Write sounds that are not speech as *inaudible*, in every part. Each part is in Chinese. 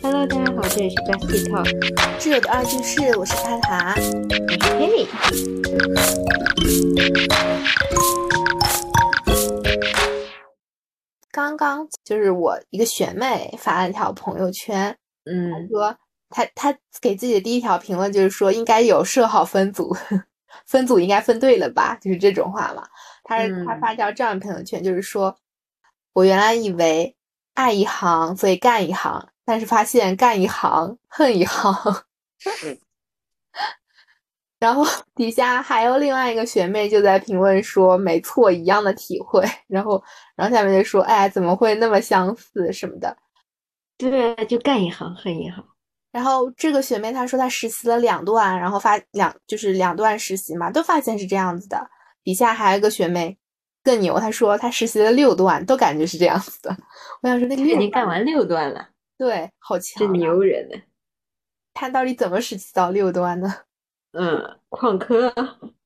Hello，大家好，这里是 Bestie Talk，挚友的二居室，我是塔塔，我是 Penny。刚刚就是我一个学妹发了一条朋友圈，嗯，说她她给自己的第一条评论就是说应该有设好分组，*laughs* 分组应该分对了吧，就是这种话嘛。她是她发条这样的朋友圈，就是说我原来以为爱一行所以干一行。但是发现干一行恨一行，*laughs* 然后底下还有另外一个学妹就在评论说：“没错，一样的体会。*laughs* ”然后，然后下面就说：“哎，怎么会那么相似什么的？”对，就干一行恨一行。然后这个学妹她说她实习了两段，然后发两就是两段实习嘛，都发现是这样子的。底下还有一个学妹更牛，她说她实习了六段，都感觉是这样子的。*laughs* 我想说，那个已经干完六段了。对，好强！这牛人呢。他到底怎么实习到六端的？*laughs* 嗯，旷课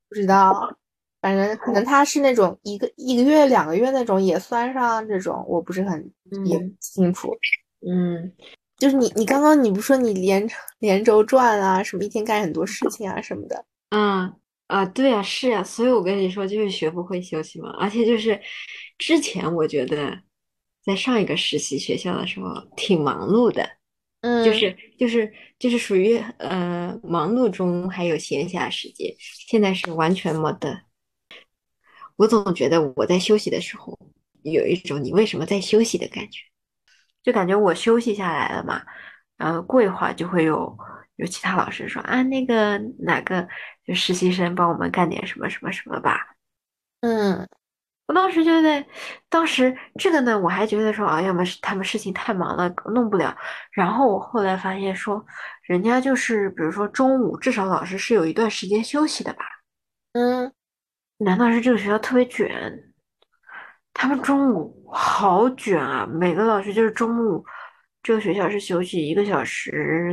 不知道，反正可能他是那种一个一个月、两个月那种也算上这种，我不是很也清楚。嗯，就是你你刚刚你不说你连连轴转啊，什么一天干很多事情啊什么的。嗯啊，对啊，是啊，所以我跟你说，就是学不会休息嘛。而且就是之前我觉得。在上一个实习学校的时候，挺忙碌的，嗯，就是就是就是属于呃忙碌中还有闲暇时间。现在是完全没的。我总觉得我在休息的时候，有一种你为什么在休息的感觉，就感觉我休息下来了嘛，然后过一会儿就会有有其他老师说啊，那个哪个就实习生帮我们干点什么什么什么吧，嗯。我当时就在，当时这个呢，我还觉得说啊，要么是他们事情太忙了，弄不了。然后我后来发现说，人家就是比如说中午，至少老师是有一段时间休息的吧？嗯，难道是这个学校特别卷？他们中午好卷啊！每个老师就是中午，这个学校是休息一个小时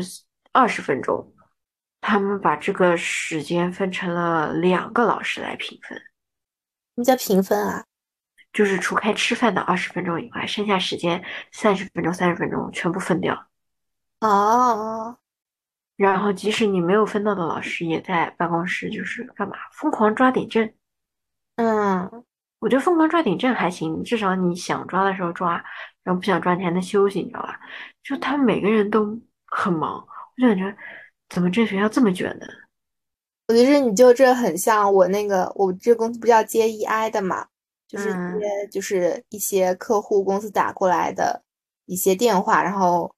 二十分钟，他们把这个时间分成了两个老师来平分。什么叫评分啊？就是除开吃饭的二十分钟以外，剩下时间三十分钟、三十分钟全部分掉。哦。然后即使你没有分到的老师，也在办公室就是干嘛？疯狂抓点证。嗯，我觉得疯狂抓点证还行，至少你想抓的时候抓，然后不想抓你还能休息，你知道吧？就他们每个人都很忙，我就感觉怎么这学校这么卷呢？我觉得你就这很像我那个，我这公司不叫接 EI 的嘛，就是接就是一些客户公司打过来的一些电话，然后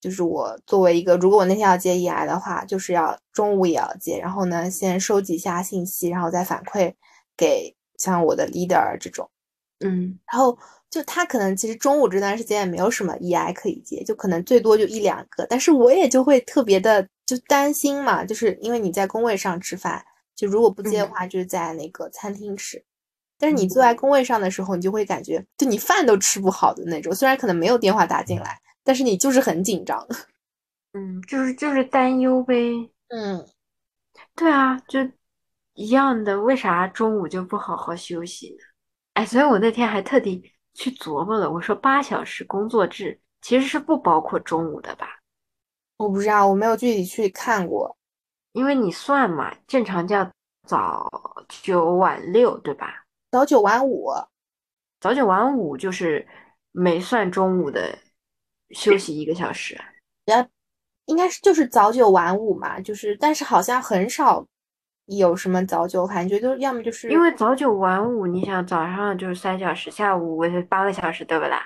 就是我作为一个，如果我那天要接 EI 的话，就是要中午也要接，然后呢先收集一下信息，然后再反馈给像我的 leader 这种，嗯，然后就他可能其实中午这段时间也没有什么 EI 可以接，就可能最多就一两个，但是我也就会特别的。就担心嘛，就是因为你在工位上吃饭，就如果不接的话，就是在那个餐厅吃。但是你坐在工位上的时候，你就会感觉，就你饭都吃不好的那种。虽然可能没有电话打进来，但是你就是很紧张。*laughs* 嗯，就是就是担忧呗。嗯，对啊，就一样的。为啥中午就不好好休息呢？哎，所以我那天还特地去琢磨了，我说八小时工作制其实是不包括中午的吧？我不知道，我没有具体去看过，因为你算嘛，正常叫早九晚六，对吧？早九晚五，早九晚五就是没算中午的休息一个小时。要应该是就是早九晚五嘛，就是但是好像很少有什么早九，感觉就要么就是因为早九晚五，你想早上就是三小时，下午八个小时，对不啦？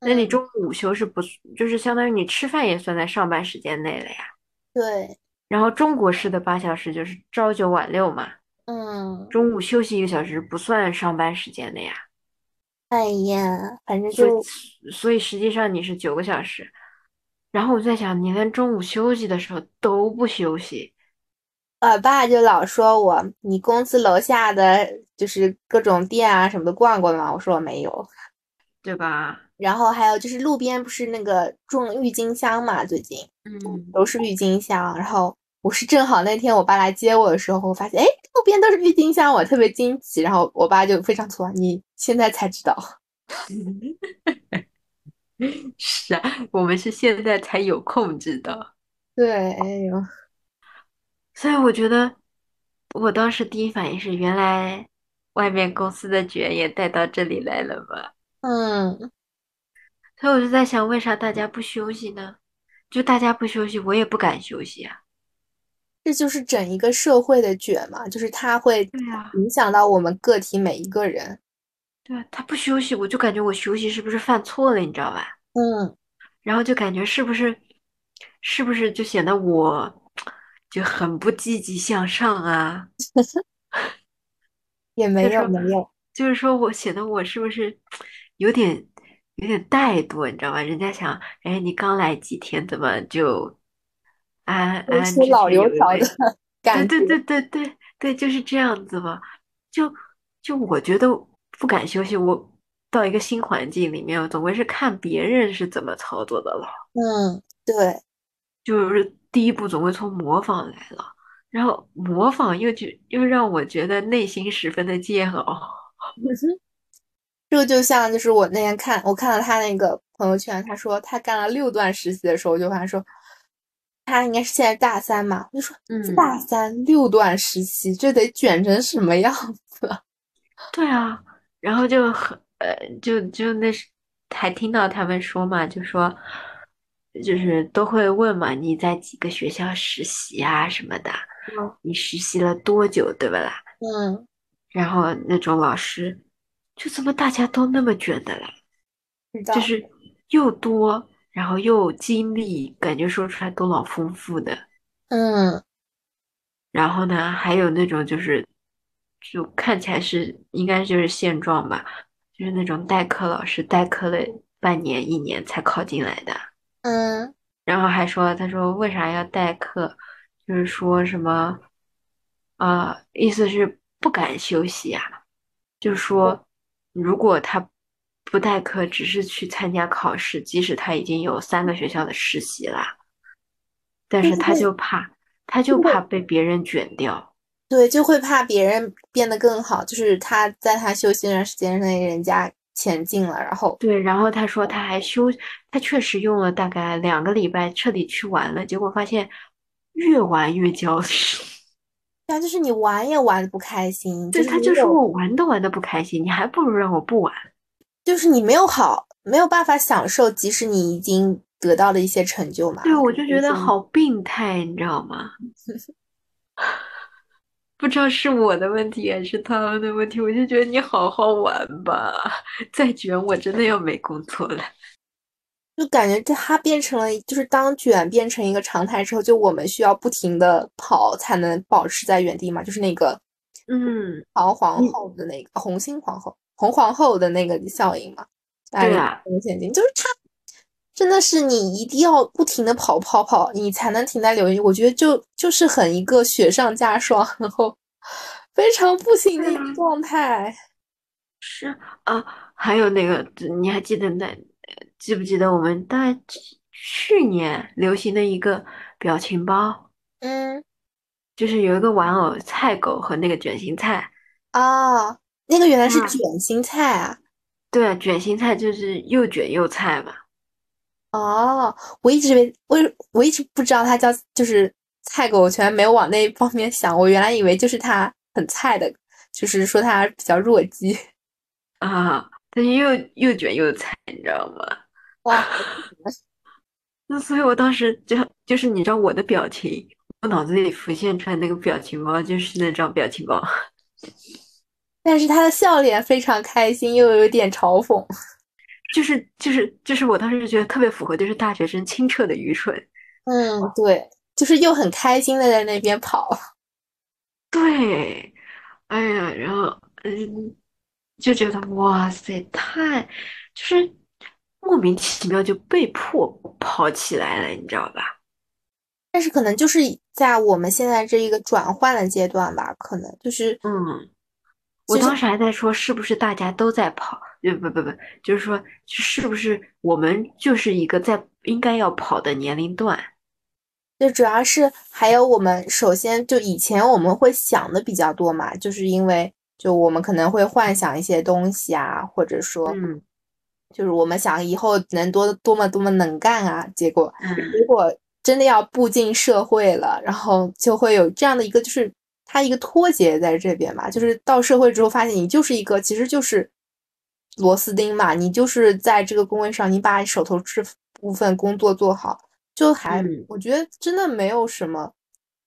那你中午午休是不就是相当于你吃饭也算在上班时间内了呀？对。然后中国式的八小时就是朝九晚六嘛。嗯。中午休息一个小时不算上班时间的呀。哎呀，反正就所以实际上你是九个小时。然后我在想，你连中午休息的时候都不休息。我爸就老说我，你公司楼下的就是各种店啊什么的逛过吗？我说我没有，对吧？然后还有就是路边不是那个种郁金香嘛，最近，嗯，都是郁金香。然后我是正好那天我爸来接我的时候，我发现哎，路边都是郁金香，我特别惊奇。然后我爸就非常错，你现在才知道。*laughs* 是啊，我们是现在才有空知道。对，哎呦，所以我觉得，我当时第一反应是，原来外面公司的卷也带到这里来了吧？嗯，所以我就在想，为啥大家不休息呢？就大家不休息，我也不敢休息啊。这就是整一个社会的卷嘛，就是它会对啊，影响到我们个体每一个人。对啊，他不休息，我就感觉我休息是不是犯错了，你知道吧？嗯，然后就感觉是不是，是不是就显得我就很不积极向上啊？*laughs* 也没有没有，就是说我显得我是不是有点有点怠惰，你知道吧？人家想，哎，你刚来几天，怎么就安都出老油条 *laughs* 对觉。对对对对对，就是这样子嘛。就就我觉得不敢休息，我到一个新环境里面，我总归是看别人是怎么操作的了。嗯，对，就是第一步总会从模仿来了，然后模仿又觉又让我觉得内心十分的煎熬。这个就像就是我那天看，我看到他那个朋友圈，他说他干了六段实习的时候，我就发现说他应该是现在大三嘛，我就说嗯，大三六段实习，这得卷成什么样子啊？*laughs* 对啊，然后就很呃，就就那是还听到他们说嘛，就说就是都会问嘛，你在几个学校实习啊什么的，嗯你实习了多久，对不啦？嗯，然后那种老师，就怎么大家都那么卷的啦？就是又多，然后又经历，感觉说出来都老丰富的。嗯。然后呢，还有那种就是，就看起来是应该就是现状吧，就是那种代课老师代课了半年一年才考进来的，嗯。然后还说他说为啥要代课，就是说什么，呃，意思是不敢休息啊，就说如果他不代课，只是去参加考试，即使他已经有三个学校的实习啦，但是他就怕他就怕被别人卷掉。对，就会怕别人变得更好，就是他在他休息那段时间内，人家前进了，然后对，然后他说他还休，他确实用了大概两个礼拜彻底去玩了，结果发现越玩越焦虑。*laughs* 对啊，就是你玩也玩的不开心，就对，是他就说我玩都玩的不开心，你还不如让我不玩。就是你没有好，没有办法享受，即使你已经得到了一些成就嘛。对，我就觉得好病态，你知道吗？*laughs* 不知道是我的问题还是他们的问题，我就觉得你好好玩吧，*laughs* 再卷我真的要没工作了。就感觉这它变成了，就是当卷变成一个常态之后，就我们需要不停的跑才能保持在原地嘛，就是那个嗯，黄皇后的那个红心皇后、红皇后的那个效应嘛，大家对啊有现金，就是它真的是你一定要不停的跑跑跑，你才能停在留言。我觉得就就是很一个雪上加霜，然后非常不行的一个状态。是啊，还有那个，你还记得那，记不记得我们大概去年流行的一个表情包，嗯就是有一个玩偶菜狗和那个卷心菜。啊，那个原来是啊卷心菜啊。对啊，卷心菜就是又卷又菜嘛。哦，我一直以为我我一直不知道它叫就是菜狗，我全没有往那方面想。我原来以为就是它很菜的，就是说它比较弱鸡。*laughs* 啊，但是又又卷又菜，你知道吗？哇，*laughs* 那所以我当时就就是你知道我的表情，我脑子里浮现出来那个表情包就是那张表情包。但是他的笑脸非常开心，又有点嘲讽。*laughs* 就是就是就是我当时就觉得特别符合，就是大学生清澈的愚蠢。嗯，对，就是又很开心的在那边跑。*laughs* 对，哎呀，然后嗯，就觉得哇塞，太就是莫名其妙就被迫跑起来了，你知道吧？但是可能就是在我们现在这一个转换的阶段吧，可能就是嗯，我当时还在说，是不是大家都在跑？呃，不不不，就是说，是不是我们就是一个在应该要跑的年龄段？就主要是还有我们首先就以前我们会想的比较多嘛，就是因为就我们可能会幻想一些东西啊，或者说嗯就是我们想以后能多多么多么能干啊，结果嗯如果真的要步进社会了，然后就会有这样的一个，就是他一个脱节在这边吧，就是到社会之后发现你就是一个，其实就是螺丝钉嘛，你就是在这个工位上，你把手头这部分工作做好，就还、嗯我觉得真的没有什么。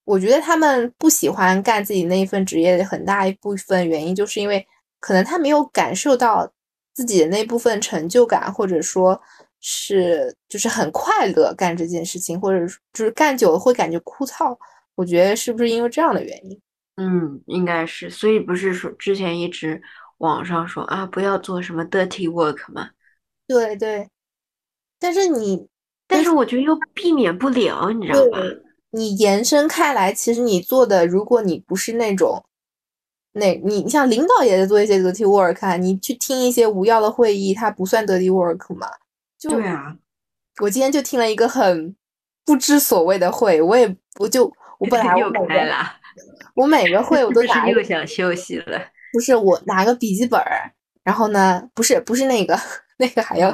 我觉得他们不喜欢干自己那一份职业的很大一部分原因，就是因为可能他没有感受到自己的那部分成就感，或者说是就是很快乐干这件事情，或者是就是干久了会感觉枯燥。我觉得是不是因为这样的原因？嗯，应该是，所以不是说之前一直网上说啊，不要做什么 dirty work 嘛，对对，但是你但是我觉得又避免不了，你知道吧？对你延伸开来，其实你做的，如果你不是那种，那你你像领导也在做一些 dirty work 啊，你去听一些无药的会议，它不算 dirty work 吗？就对啊，我今天就听了一个很不知所谓的会，我也我就我本来 *laughs* 我又每个开了，我每个会我都 *laughs* 拿一个又想休息了？不是我拿个笔记本儿，然后呢，不是不是那个 *laughs* 那个还要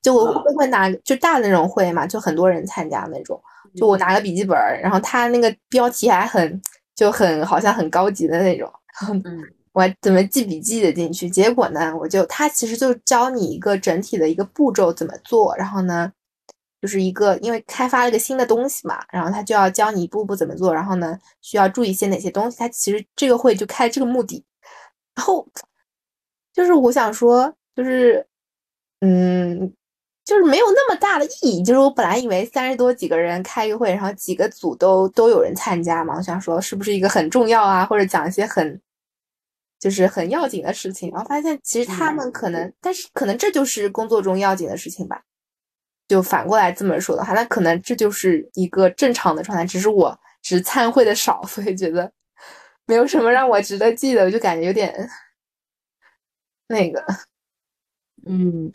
就我哦会会拿就大的那种会嘛，就很多人参加那种，就我拿个笔记本儿，然后他那个标题还很就很好像很高级的那种，嗯。*laughs* 我还怎么记笔记的进去，结果呢，我就他其实就教你一个整体的一个步骤怎么做，然后呢，就是一个因为开发了一个新的东西嘛，然后他就要教你一步步怎么做，然后呢，需要注意一些哪些东西，他其实这个会就开这个目的，然后就是我想说，就是嗯。就是没有那么大的意义。就是我本来以为三十多几个人开一个会，然后几个组都都有人参加嘛，我想说是不是一个很重要啊，或者讲一些很就是很要紧的事情，然后发现其实他们可能，但是可能这就是工作中要紧的事情吧。就反过来这么说的话，那可能这就是一个正常的状态，只是我只是参会的少，*laughs* 所以觉得没有什么让我值得记的，我就感觉有点那个。嗯。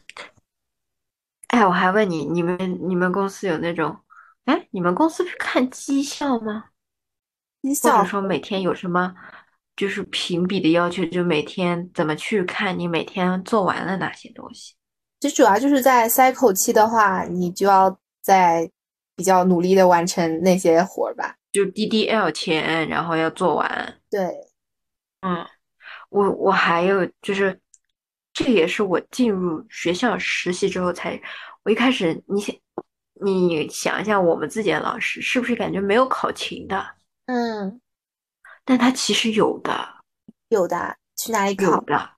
哎，我还问你，你们你们公司有那种，哎，你们公司是看绩效吗？绩效或者说每天有什么就是评比的要求，就每天怎么去看你每天做完了哪些东西？其实主要就是在 cycle 期的话，你就要在比较努力的完成那些活儿吧。就 DDL 前，然后要做完。对，嗯，我我还有就是，这也是我进入学校实习之后才，我一开始你想你想一下，我们自己的老师是不是感觉没有考勤的？嗯，但他其实有的，有的，去哪里考？有的，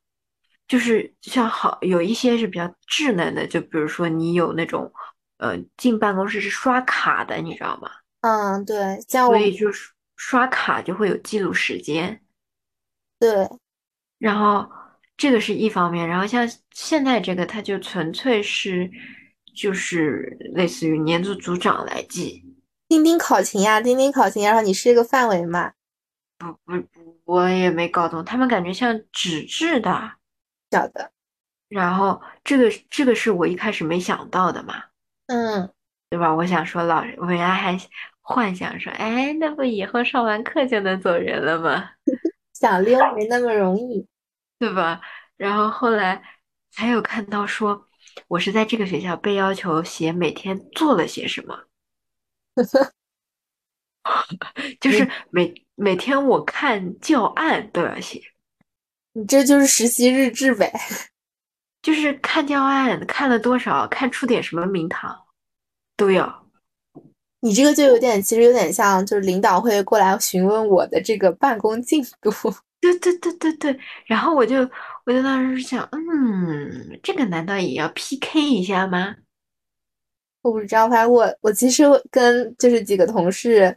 就是像好有一些是比较智能的，就比如说你有那种，呃，进办公室是刷卡的，你知道吗？嗯，对，像我所以就是刷卡就会有记录时间，对，然后这个是一方面，然后像现在这个，它就纯粹是就是类似于年度组长来记，钉钉考勤呀，钉钉考勤，然后你是一个范围嘛不不？我也没搞懂，他们感觉像纸质的，晓得，然后这个这个是我一开始没想到的嘛，嗯，对吧？我想说老师，我原来还幻想说，哎，那不以后上完课就能走人了吗？*laughs* 想溜没那么容易。*laughs* 对吧？然后后来还有看到说，我是在这个学校被要求写每天做了些什么，*laughs* 就是每每天我看教案都要写，你这就是实习日志呗。*laughs* 就是看教案看了多少，看出点什么名堂都要。你这个就有点，其实有点像，就是领导会过来询问我的这个办公进度。*laughs* 对对对对对，然后我就我就当时想，嗯，这个难道也要 PK 一下吗？我不知道，反正我我其实跟就是几个同事，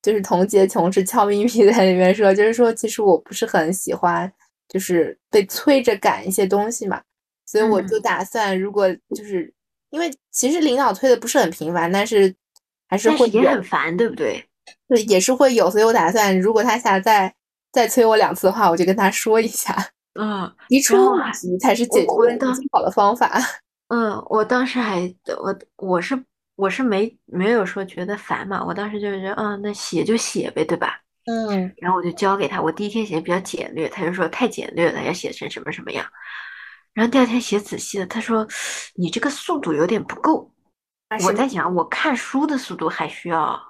就是同级的同事悄咪咪在里面说，就是说其实我不是很喜欢，就是被催着赶一些东西嘛，所以我就嗯打算，如果就是因为其实领导催的不是很频繁，但是还是会是也，很烦，对不对？对，也是会有，所以我打算，如果他下再再催我两次的话，我就跟他说一下，嗯，提出问题才是解决问题最好的方法。*laughs* 嗯，我当时还我我是我是没没有说觉得烦嘛，我当时就是觉得，嗯，那写就写呗，对吧？嗯然后我就交给他，我第一天写的比较简略，他就说太简略了，要写成什么什么样。然后第二天写仔细了，他说你这个速度有点不够。我在想，我看书的速度还需要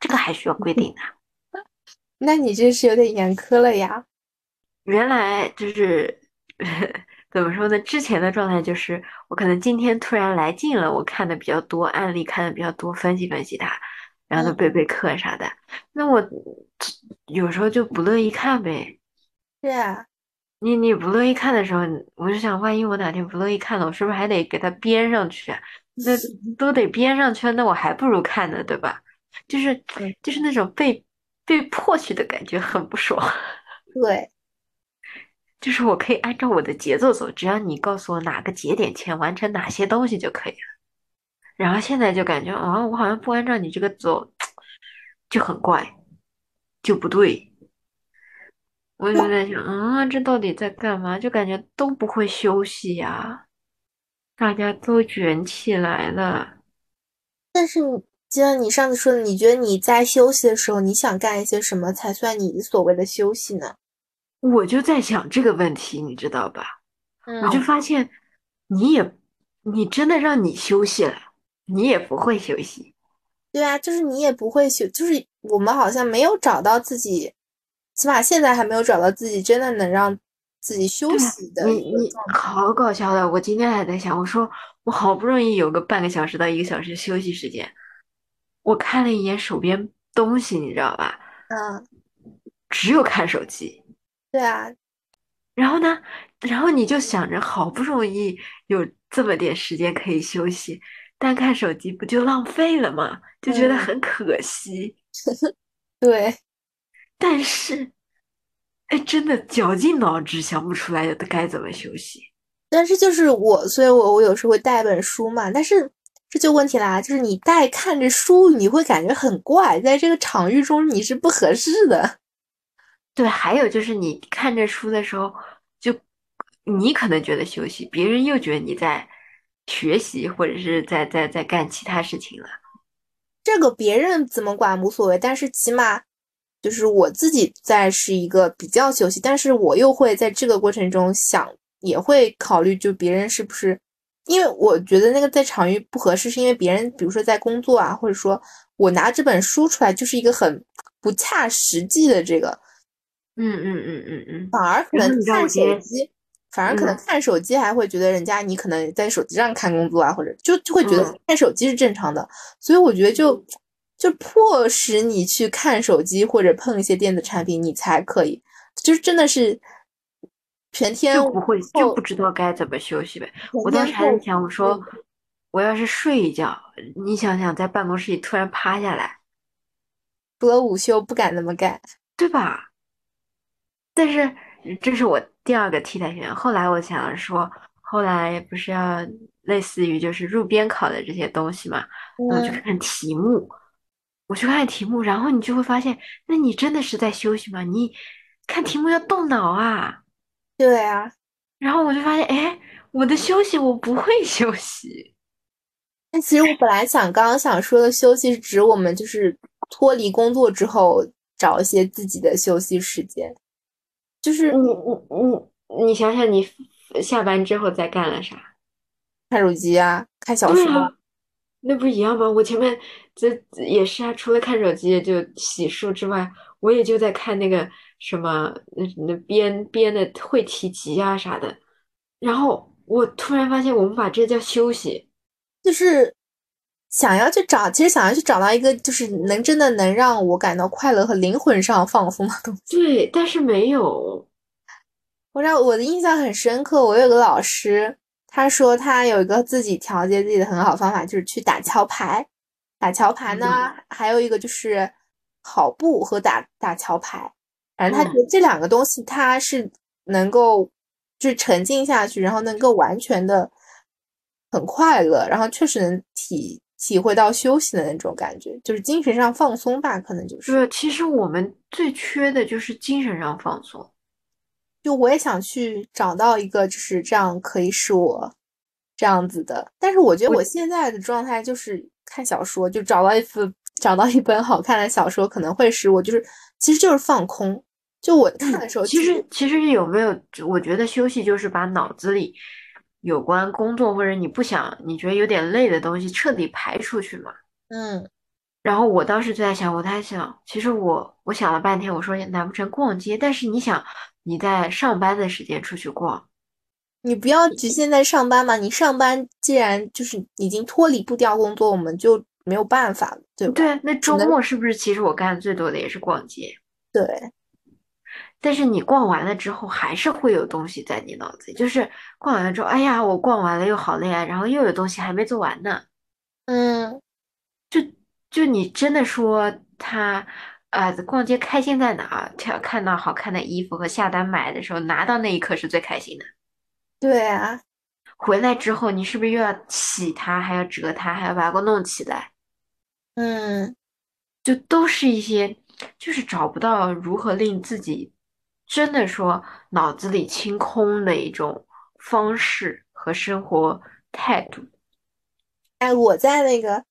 这个还需要规定的？*laughs* 那你这是有点严苛了呀。原来就是 *laughs* 怎么说呢？之前的状态就是，我可能今天突然来劲了，我看的比较多，案例看的比较多，分析分析它，然后背背课啥的。那我有时候就不乐意看呗。对啊，你你不乐意看的时候，我就想，万一我哪天不乐意看了，我是不是还得给它编上去？那 *laughs* 都得编上去，那我还不如看呢，对吧？就是就是那种被被迫去的感觉，很不爽。*laughs* 对。就是我可以按照我的节奏走，只要你告诉我哪个节点前完成哪些东西就可以了。然后现在就感觉啊，我好像不按照你这个走，就很怪，就不对。我就在想啊，这到底在干嘛？就感觉都不会休息呀，大家都卷起来了。但是，就像你上次说的，你觉得你在休息的时候，你想干一些什么才算你所谓的休息呢？我就在想这个问题，你知道吧？我就发现，你也，你真的让你休息了，你也不会休息。对啊，就是你也不会休，就是我们好像没有找到自己，起码现在还没有找到自己真的能让自己休息的。你你好搞笑的！我今天还在想，我说我好不容易有个半个小时到一个小时休息时间，我看了一眼手边东西，你知道吧？嗯，只有看手机。对啊，然后呢？然后你就想着，好不容易有这么点时间可以休息，单看手机不就浪费了吗？就觉得很可惜。*laughs* 对，但是，哎，真的绞尽脑汁想不出来该怎么休息。但是就是我，所以我我有时候会带本书嘛。但是这就问题啦，就是你带看着书，你会感觉很怪，在这个场域中你是不合适的。*laughs* 对，还有就是你看着书的时候，就你可能觉得休息，别人又觉得你在学习或者是在在在干其他事情了。这个别人怎么管无所谓，但是起码就是我自己在是一个比较休息，但是我又会在这个过程中想，也会考虑就别人是不是，因为我觉得那个在场域不合适，是因为别人比如说在工作啊，或者说我拿这本书出来就是一个很不恰实际的这个。嗯嗯嗯嗯嗯，反而可能看手机，反而可能看手机还会觉得人家你可能在手机上看工作啊，或者就就会觉得看手机是正常的，所以我觉得就就迫使你去看手机或者碰一些电子产品，你才可以，就是真的是全天就不会就不知道该怎么休息呗。我当时还在想，我说我要是睡一觉，你想想在办公室里突然趴下来，除了午休不敢那么干，对吧？但是这是我第二个替代选项。后来我想说，后来不是要类似于就是入编考的这些东西嘛？我去看看题目，我去看看题目，然后你就会发现，那你真的是在休息吗？你看题目要动脑啊。对啊。然后我就发现，哎，我的休息我不会休息。*laughs* 那其实我本来想刚刚想说的休息是指我们就是脱离工作之后找一些自己的休息时间。就是你你你你想想，你下班之后在干了啥？看手机啊，看小说，那不一样吗？我前面这也是啊，除了看手机就洗漱之外，我也就在看那个什么那那编编的会题集啊啥的。然后我突然发现，我们把这叫休息，就是想要去找，其实想要去找到一个就是能真的能让我感到快乐和灵魂上放松的东西。对，但是没有。我让我的印象很深刻，我有个老师，他说他有一个自己调节自己的很好方法，就是去打桥牌。打桥牌呢，还有一个就是跑步和打打桥牌。反正他觉得这两个东西，他是能够就是沉浸下去，然后能够完全的很快乐，然后确实能体体会到休息的那种感觉，就是精神上放松吧，可能就是。对，其实我们最缺的就是精神上放松。就我也想去找到一个就是这样可以使我这样子的，但是我觉得我现在的状态就是看小说，就找到一份 *laughs* 找到一本好看的小说，可能会使我就是其实就是放空。就我看的时候，其实其实有没有？我觉得休息就是把脑子里有关工作或者你不想你觉得有点累的东西彻底排出去嘛。嗯。然后我当时就在想，我在想，其实我我想了半天，我说难不成逛街？但是你想，你在上班的时间出去逛，你不要局限在上班嘛。你上班既然就是已经脱离不掉工作，我们就没有办法了，对吧？对，那周末是不是其实我干的最多的也是逛街？对。但是你逛完了之后，还是会有东西在你脑子里，就是逛完了之后，哎呀，我逛完了又好累啊，然后又有东西还没做完呢。嗯。就。就你真的说他，啊，逛街开心在哪？看看到好看的衣服和下单买的时候，拿到那一刻是最开心的。对啊，回来之后你是不是又要洗它，还要折它，还要把它给我弄起来？嗯，就都是一些，就是找不到如何令自己真的说脑子里清空的一种方式和生活态度。哎，我在那个。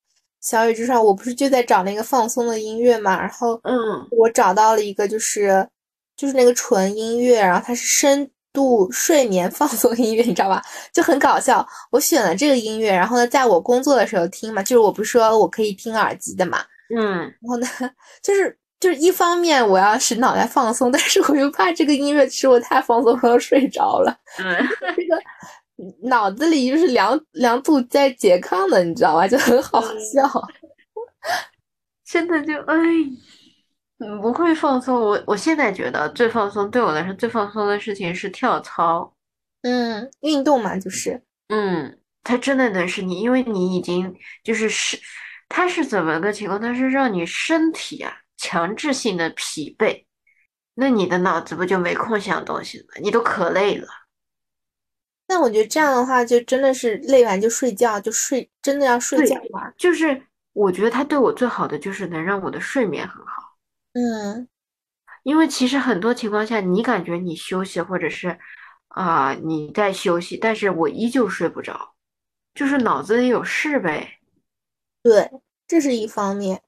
小宇宙上，我不是就在找那个放松的音乐嘛，然后，嗯，我找到了一个，就是，就是那个纯音乐，然后它是深度睡眠放松音乐，你知道吧？就很搞笑。我选了这个音乐，然后呢，在我工作的时候听嘛，就是我不是说我可以听耳机的嘛，嗯，然后呢，*laughs* 就是就是一方面我要使脑袋放松，*laughs* 但是我又怕这个音乐使我太放松，我要睡着了，嗯，*laughs* 这个。脑子里就是两两组在拮抗的，你知道吧？就很好笑，*laughs* 真的就哎，不会放松。我我现在觉得最放松，对我来说最放松的事情是跳操。嗯，运动嘛，就是，嗯，它真的能是你，因为你已经就是是，它是怎么个情况？它是让你身体啊强制性的疲惫，那你的脑子不就没空想东西了？你都可累了。但我觉得这样的话，就真的是累完就睡觉，就睡，真的要睡觉嘛。就是我觉得他对我最好的就是能让我的睡眠很好。嗯，因为其实很多情况下，你感觉你休息或者是啊你在休息，但是我依旧睡不着，就是脑子里有事呗。对，这是一方面。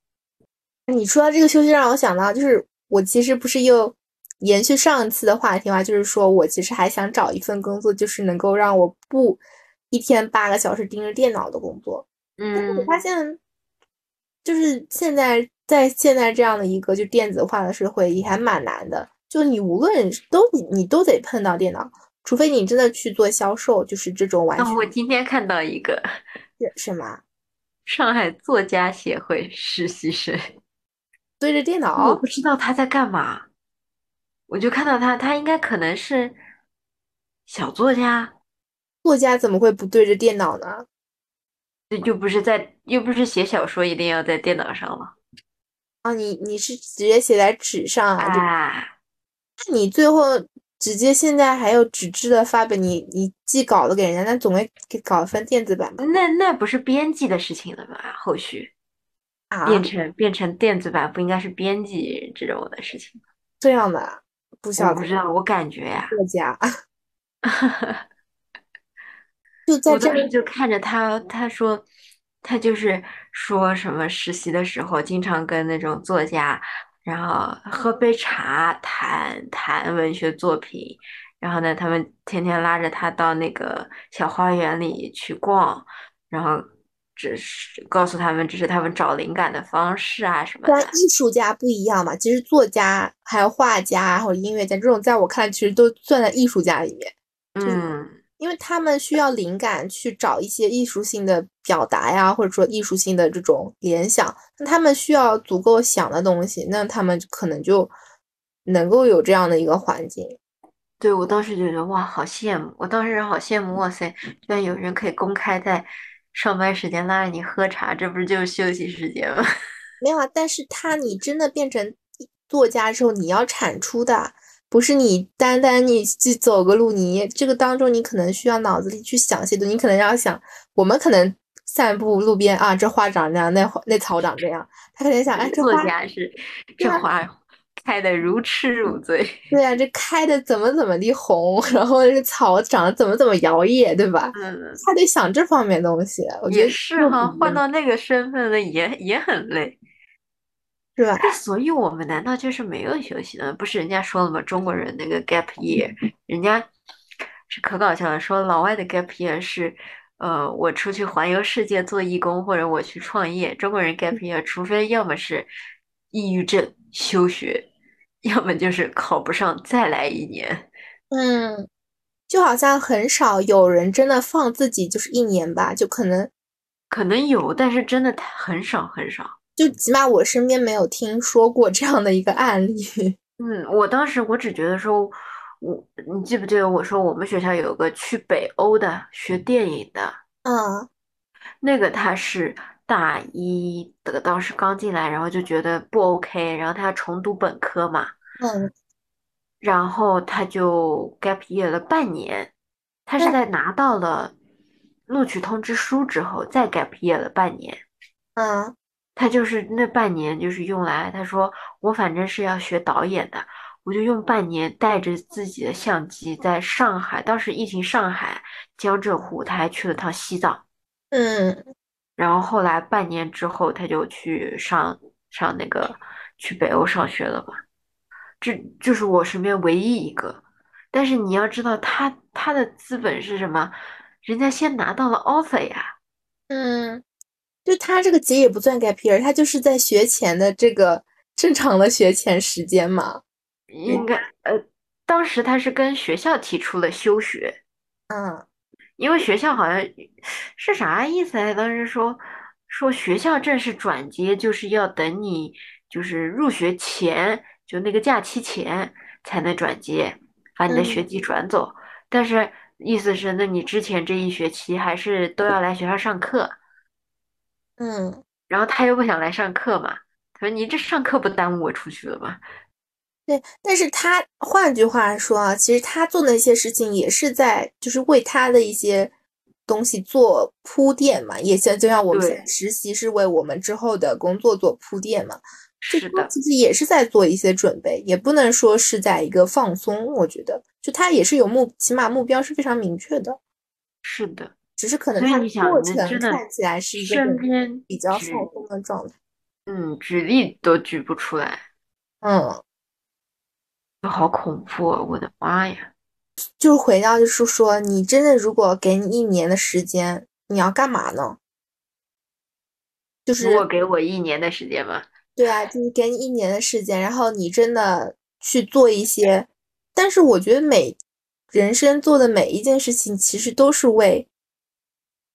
你说到这个休息，让我想到就是我其实不是又。延续上一次的话题嘛，就是说我其实还想找一份工作，就是能够让我不一天八个小时盯着电脑的工作。嗯，但是我发现就是现在在现在这样的一个就电子化的社会，也还蛮难的。就你无论都你都得碰到电脑，除非你真的去做销售，就是这种完全。我今天看到一个是什么？上海作家协会实习生对着电脑，我不知道他在干嘛。我就看到他，他应该可能是小作家。作家怎么会不对着电脑呢？这又不是在，又不是写小说，一定要在电脑上了。啊，你你是直接写在纸上啊？啊，那你最后直接现在还有纸质的发表，你你寄稿子给人家，那总会给搞一份电子版吧？那那不是编辑的事情了吗？后续啊，变成变成电子版，不应该是编辑这种的事情吗？这样的。不晓得，不知道，我感觉呀，作家，*laughs* 就在这里就看着他，他说他就是说什么实习的时候，经常跟那种作家，然后喝杯茶，谈谈文学作品，然后呢，他们天天拉着他到那个小花园里去逛，然后。只是告诉他们，这是他们找灵感的方式啊什么的。艺术家不一样嘛，其实作家还有画家或者音乐家这种，在我看来，其实都算在艺术家里面。嗯，因为他们需要灵感去找一些艺术性的表达呀，或者说艺术性的这种联想，那他们需要足够想的东西，那他们可能就能够有这样的一个环境。对我当时觉得哇，好羡慕！我当时好羡慕，哇塞，居然有人可以公开在。上班时间拉着你喝茶，这不是就是休息时间吗？*laughs* 没有啊，但是他你真的变成作家之后，你要产出的，不是你单单你去走个路，你这个当中你可能需要脑子里去想些东西，你可能要想，我们可能散步路边啊，这花长这样，那那草长这样，他可能想，哎，这作家是这花。开的如痴如醉，*laughs* 对呀，这开的怎么怎么的红，*laughs* 然后这个草长得怎么怎么摇曳，对吧？嗯，他得想这方面东西。我觉得是哈，换到那个身份了也也很累，是吧？所以我们难道就是没有休息呢？不是人家说了吗？中国人那个 gap year，人家是可搞笑了。说老外的 gap year 是，呃，我出去环游世界做义工，或者我去创业。中国人 gap year，除非要么是抑郁症休学，要么就是考不上再来一年。嗯，就好像很少有人真的放自己就是一年吧，就可能可能有，但是真的很少很少。就起码我身边没有听说过这样的一个案例。*laughs* 嗯，我当时我只觉得说。我，你记不记得我说我们学校有个去北欧的学电影的，嗯，那个他是大一的，当时刚进来，然后就觉得不 OK，然后他要重读本科嘛，嗯，然后他就 gap year 了半年，他是在拿到了录取通知书之后再 gap year 了半年，嗯，他就是那半年就是用来，他说我反正是要学导演的。我就用半年带着自己的相机在上海，当时疫情，上海江浙沪，他还去了趟西藏，嗯，然后后来半年之后，他就去上上那个去北欧上学了吧，这就是我身边唯一一个。但是你要知道，他他的资本是什么？人家先拿到了 offer 呀，嗯，就他这个节也不算 gap year，他就是在学前的这个正常的学前时间嘛。应该呃，当时他是跟学校提出了休学，嗯，因为学校好像是啥意思来？当时说说学校正式转接就是要等你就是入学前就那个假期前才能转接，把你的学籍转走。但是意思是，那你之前这一学期还是都要来学校上课，嗯，然后他又不想来上课嘛，他说你这上课不耽误我出去了吗？对，但是他换句话说啊，其实他做那些事情也是在，就是为他的一些东西做铺垫嘛，也像就像我们实习是为我们之后的工作做铺垫嘛，是的，其实也是在做一些准备，也不能说是在一个放松，我觉得，就他也是有目，起码目标是非常明确的，是的，只是可能他过程看起来是一个比较放松的状态，嗯，举例都举不出来，嗯。好恐怖啊！我的妈呀！就是回到，就是说，你真的如果给你一年的时间，你要干嘛呢？就是如果给我一年的时间吧？对啊，就是给你一年的时间，然后你真的去做一些。但是我觉得每人生做的每一件事情，其实都是为，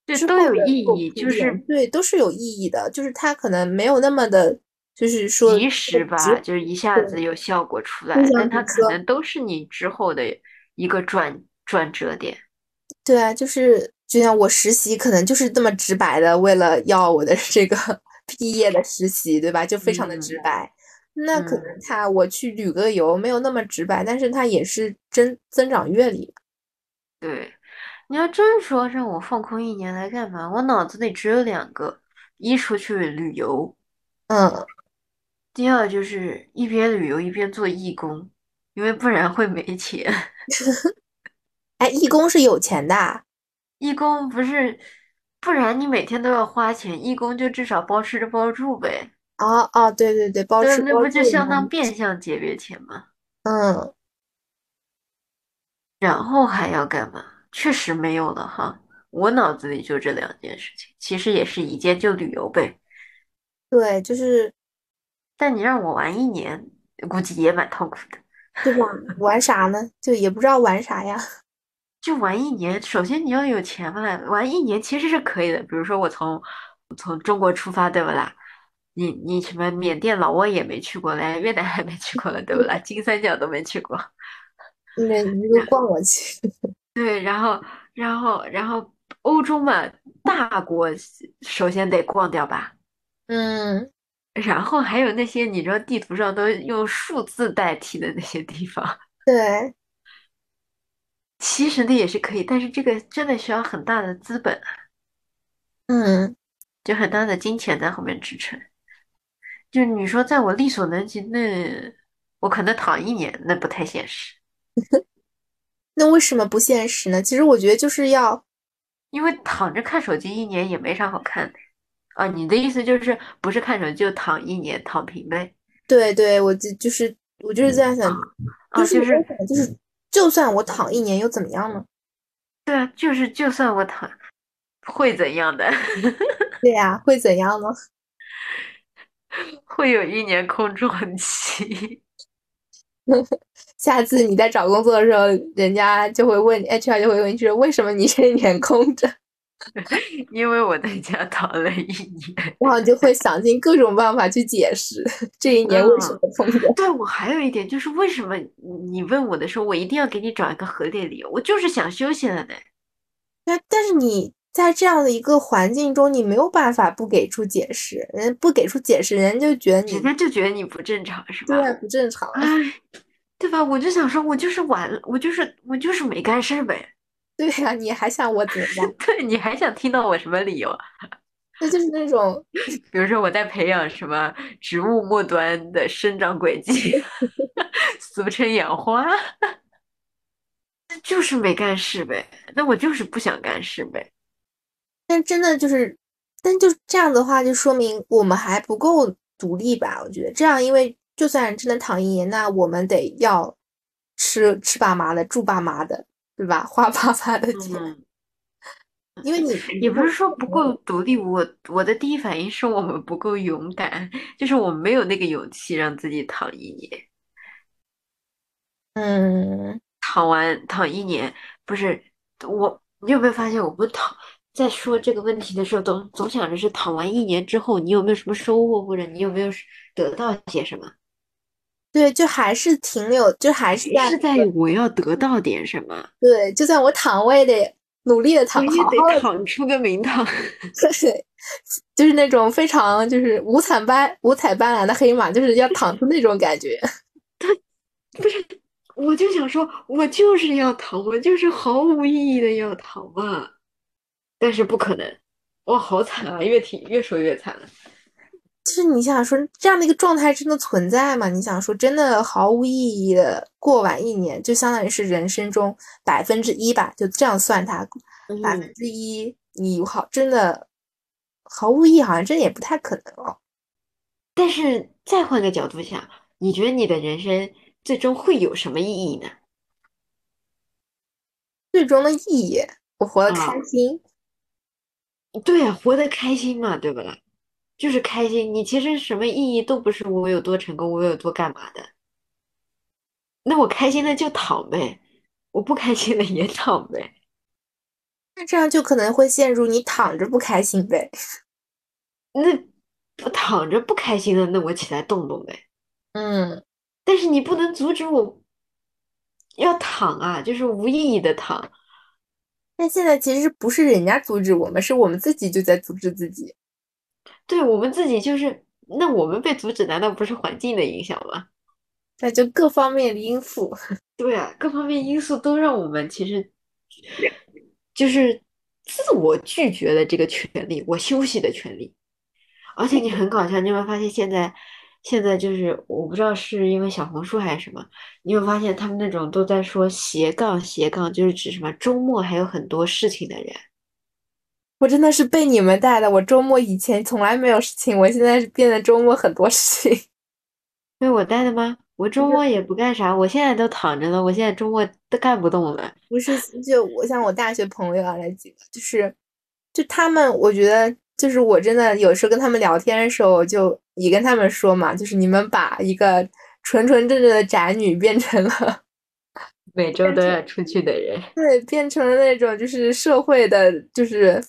对，都有意义，就是对，都是有意义的。就是它可能没有那么的。就是说，及时吧，就是一下子有效果出来，但它可能都是你之后的一个转转折点。对啊，就是就像我实习，可能就是这么直白的，为了要我的 *laughs* 这个 *laughs* 毕业的实习，对吧？就非常的直白。那可能他我去旅个游，没有那么直白，但是他也是增增长阅历。对，你要真说让我放空一年来干嘛，我脑子里只有两个：一出去旅游，嗯。第二就是一边旅游一边做义工，因为不然会没钱。*laughs* 哎，义工是有钱的，义工不是，不然你每天都要花钱，义工就至少包吃包住呗。啊啊，对对对，包吃包住，那不就相当变相节约钱吗？嗯。然后还要干嘛？确实没有了哈，我脑子里就这两件事情，其实也是一件，就旅游呗。对，就是。但你让我玩一年，估计也蛮痛苦的，*laughs* 对吧？玩啥呢？就也不知道玩啥呀。*laughs* 就玩一年，首先你要有钱嘛。玩一年其实是可以的，比如说我从从中国出发，对不啦？你你什么缅甸、老挝也没去过嘞，越南还没去过了，对不啦？金三角都没去过，*laughs* 那你就逛过去。对，然后然后然后欧洲嘛，大国首先得逛掉吧。嗯。然后还有那些你知道地图上都用数字代替的那些地方，*laughs* 对，其实那也是可以，但是这个真的需要很大的资本，嗯，就很大的金钱在后面支撑。就你说在我力所能及，那我可能躺一年，那不太现实。*laughs* 那为什么不现实呢？其实我觉得就是要，因为躺着看手机一年也没啥好看的。啊，你的意思就是不是看着就躺一年躺平呗？对对，我就就是我就是这样想，就是就是，就算我躺一年又怎么样呢？对啊，就是就算我躺，会怎样的？*laughs* 对呀，会怎样呢？*laughs* 会有一年空窗期。*laughs* 下次你在找工作的时候，人家就会问，HR 就会问你说，为什么你这一年空着？*laughs* 因为我在家躺了一年，然后就会想尽各种办法去解释 *laughs* 这一年为什么空着。对我还有一点就是，为什么你问我的时候，我一定要给你找一个合理的理由？我就是想休息了呗。那但是你在这样的一个环境中，你没有办法不给出解释，人不给出解释，人就觉得你，人家就觉得你不正常，是吧？对，不正常。哎，对吧？我就想说，我就是晚，我就是我就是没干事呗。对呀，你还想我怎么样？*laughs* 对，你还想听到我什么理由？*laughs* 那就是那种，比如说我在培养什么植物末端的生长轨迹，*laughs* 俗称养花，就是没干事呗。那我就是不想干事呗。但真的就是，但就这样的话，就说明我们还不够独立吧？我觉得这样，因为就算真的躺一年，那我们得要吃吃爸妈的，住爸妈的。对吧？花爸爸的钱，因为你也不是说不够独立，我我的第一反应是我们不够勇敢，就是我们没有那个勇气让自己躺一年。嗯，躺完躺一年，不是我，你有没有发现，我们躺在说这个问题的时候，总总想着是躺完一年之后，你有没有什么收获，或者你有没有得到些什么？对，就还是停留，就还是在是在我要得到点什么。对，就算我躺，我也得努力的躺，我也得躺出个名堂。*laughs* 对，就是那种非常就是五彩斑五彩斑斓的黑马，就是要躺出那种感觉。*laughs* 他不是，我就想说，我就是要躺，我就是毫无意义的要躺嘛。但是不可能，我好惨啊！越听越说越惨了。就是你想说这样的一个状态真的存在吗？你想说真的毫无意义的过完一年，就相当于是人生中百分之一吧？就这样算它，百分之一，你好，真的毫无意义，好像真的也不太可能哦。但是再换个角度想，你觉得你的人生最终会有什么意义呢？最终的意义，我活得开心。对啊，活得开心嘛，对不啦？就是开心，你其实什么意义都不是我有多成功，我有多干嘛的。那我开心的就躺呗，我不开心的也躺呗。那这样就可能会陷入你躺着不开心呗。那躺着不开心了，那我起来动动呗。嗯，但是你不能阻止我要躺啊，就是无意义的躺。但现在其实不是人家阻止我们，是我们自己就在阻止自己。对我们自己就是，那我们被阻止，难道不是环境的影响吗？那就各方面的因素。*laughs* 对啊，各方面因素都让我们其实就是自我拒绝了这个权利，我休息的权利。而且你很搞笑，你有没有发现现在现在就是我不知道是因为小红书还是什么，你有发现他们那种都在说斜杠斜杠，就是指什么周末还有很多事情的人。我真的是被你们带的。我周末以前从来没有事情，我现在是变得周末很多事情。*laughs* 被我带的吗？我周末也不干啥，我现在都躺着呢。我现在周末都干不动了。不是，就我像我大学朋友啊，那几个，就是，就他们，我觉得，就是我真的有时候跟他们聊天的时候，就也跟他们说嘛，就是你们把一个纯纯正正的宅女变成了每周都要出去的人，对，变成了那种就是社会的，就是。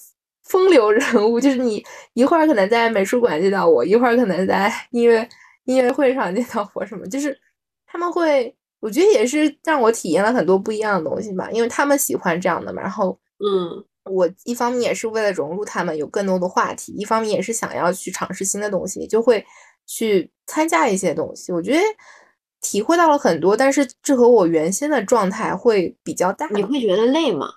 风流人物就是你，一会儿可能在美术馆见到我，一会儿可能在音乐音乐会上见到我，什么就是他们会，我觉得也是让我体验了很多不一样的东西吧，因为他们喜欢这样的嘛。然后，嗯，我一方面也是为了融入他们，有更多的话题；一方面也是想要去尝试新的东西，就会去参加一些东西。我觉得体会到了很多，但是这和我原先的状态会比较大。你会觉得累吗？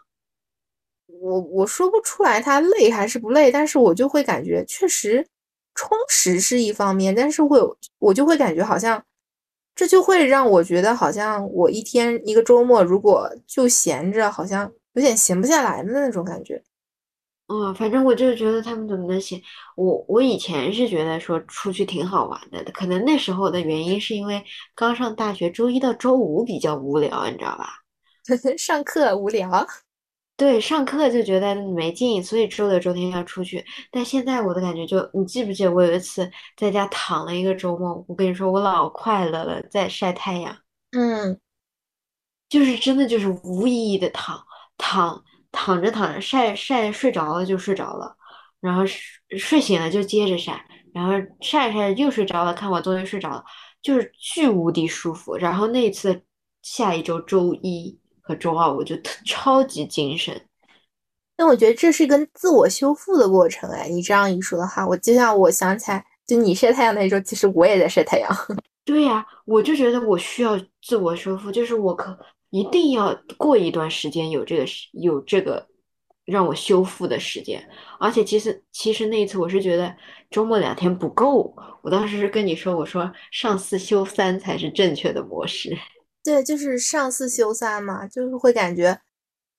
我我说不出来他累还是不累，但是我就会感觉确实充实是一方面，但是会有我就会感觉好像这就会让我觉得好像我一天一个周末如果就闲着，好像有点闲不下来的那种感觉。嗯，反正我就是觉得他们怎么能闲？我我以前是觉得说出去挺好玩的，可能那时候的原因是因为刚上大学，周一到周五比较无聊，你知道吧？*laughs* 上课无聊。对，上课就觉得没劲，所以周六周天要出去。但现在我的感觉就，你记不记得我有一次在家躺了一个周末？我跟你说，我老快乐了，在晒太阳。嗯，就是真的就是无意义的躺躺躺着躺着晒晒睡着了就睡着了，然后睡睡醒了就接着晒，然后晒晒又睡着了，看我终于睡着了，就是巨无敌舒服。然后那次下一周周一。和周二我就超级精神，但我觉得这是一个自我修复的过程哎。你这样一说的话，我就像我想起来，就你晒太阳那时候，其实我也在晒太阳。*laughs* 对呀，我就觉得我需要自我修复，就是我可一定要过一段时间有这个有这个让我修复的时间。而且其实其实那一次我是觉得周末两天不够，我当时是跟你说，我说上四休三才是正确的模式。对，就是上四休三嘛，就是会感觉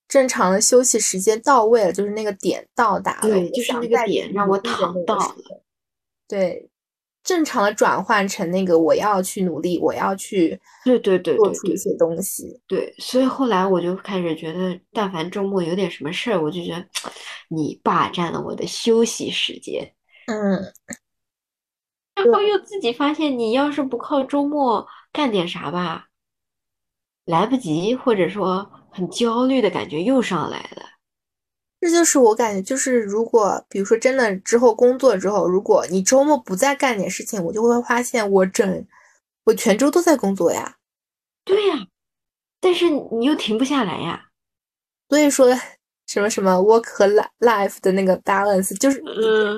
正常的休息时间到位了，就是那个点到达了，对，就是那个点让我躺到了。对，正常的转换成那个我要去努力，我要去对对对做出一些东西。对，所以后来我就开始觉得，但凡周末有点什么事儿，我就觉得你霸占了我的休息时间。嗯，然后又自己发现，你要是不靠周末干点啥吧。来不及，或者说很焦虑的感觉又上来了。这就是我感觉，就是如果比如说真的之后工作之后，如果你周末不再干点事情，我就会发现我整我全周都在工作呀。对呀，但是你又停不下来呀。所以说什么什么 work 和 life 的那个 balance，就是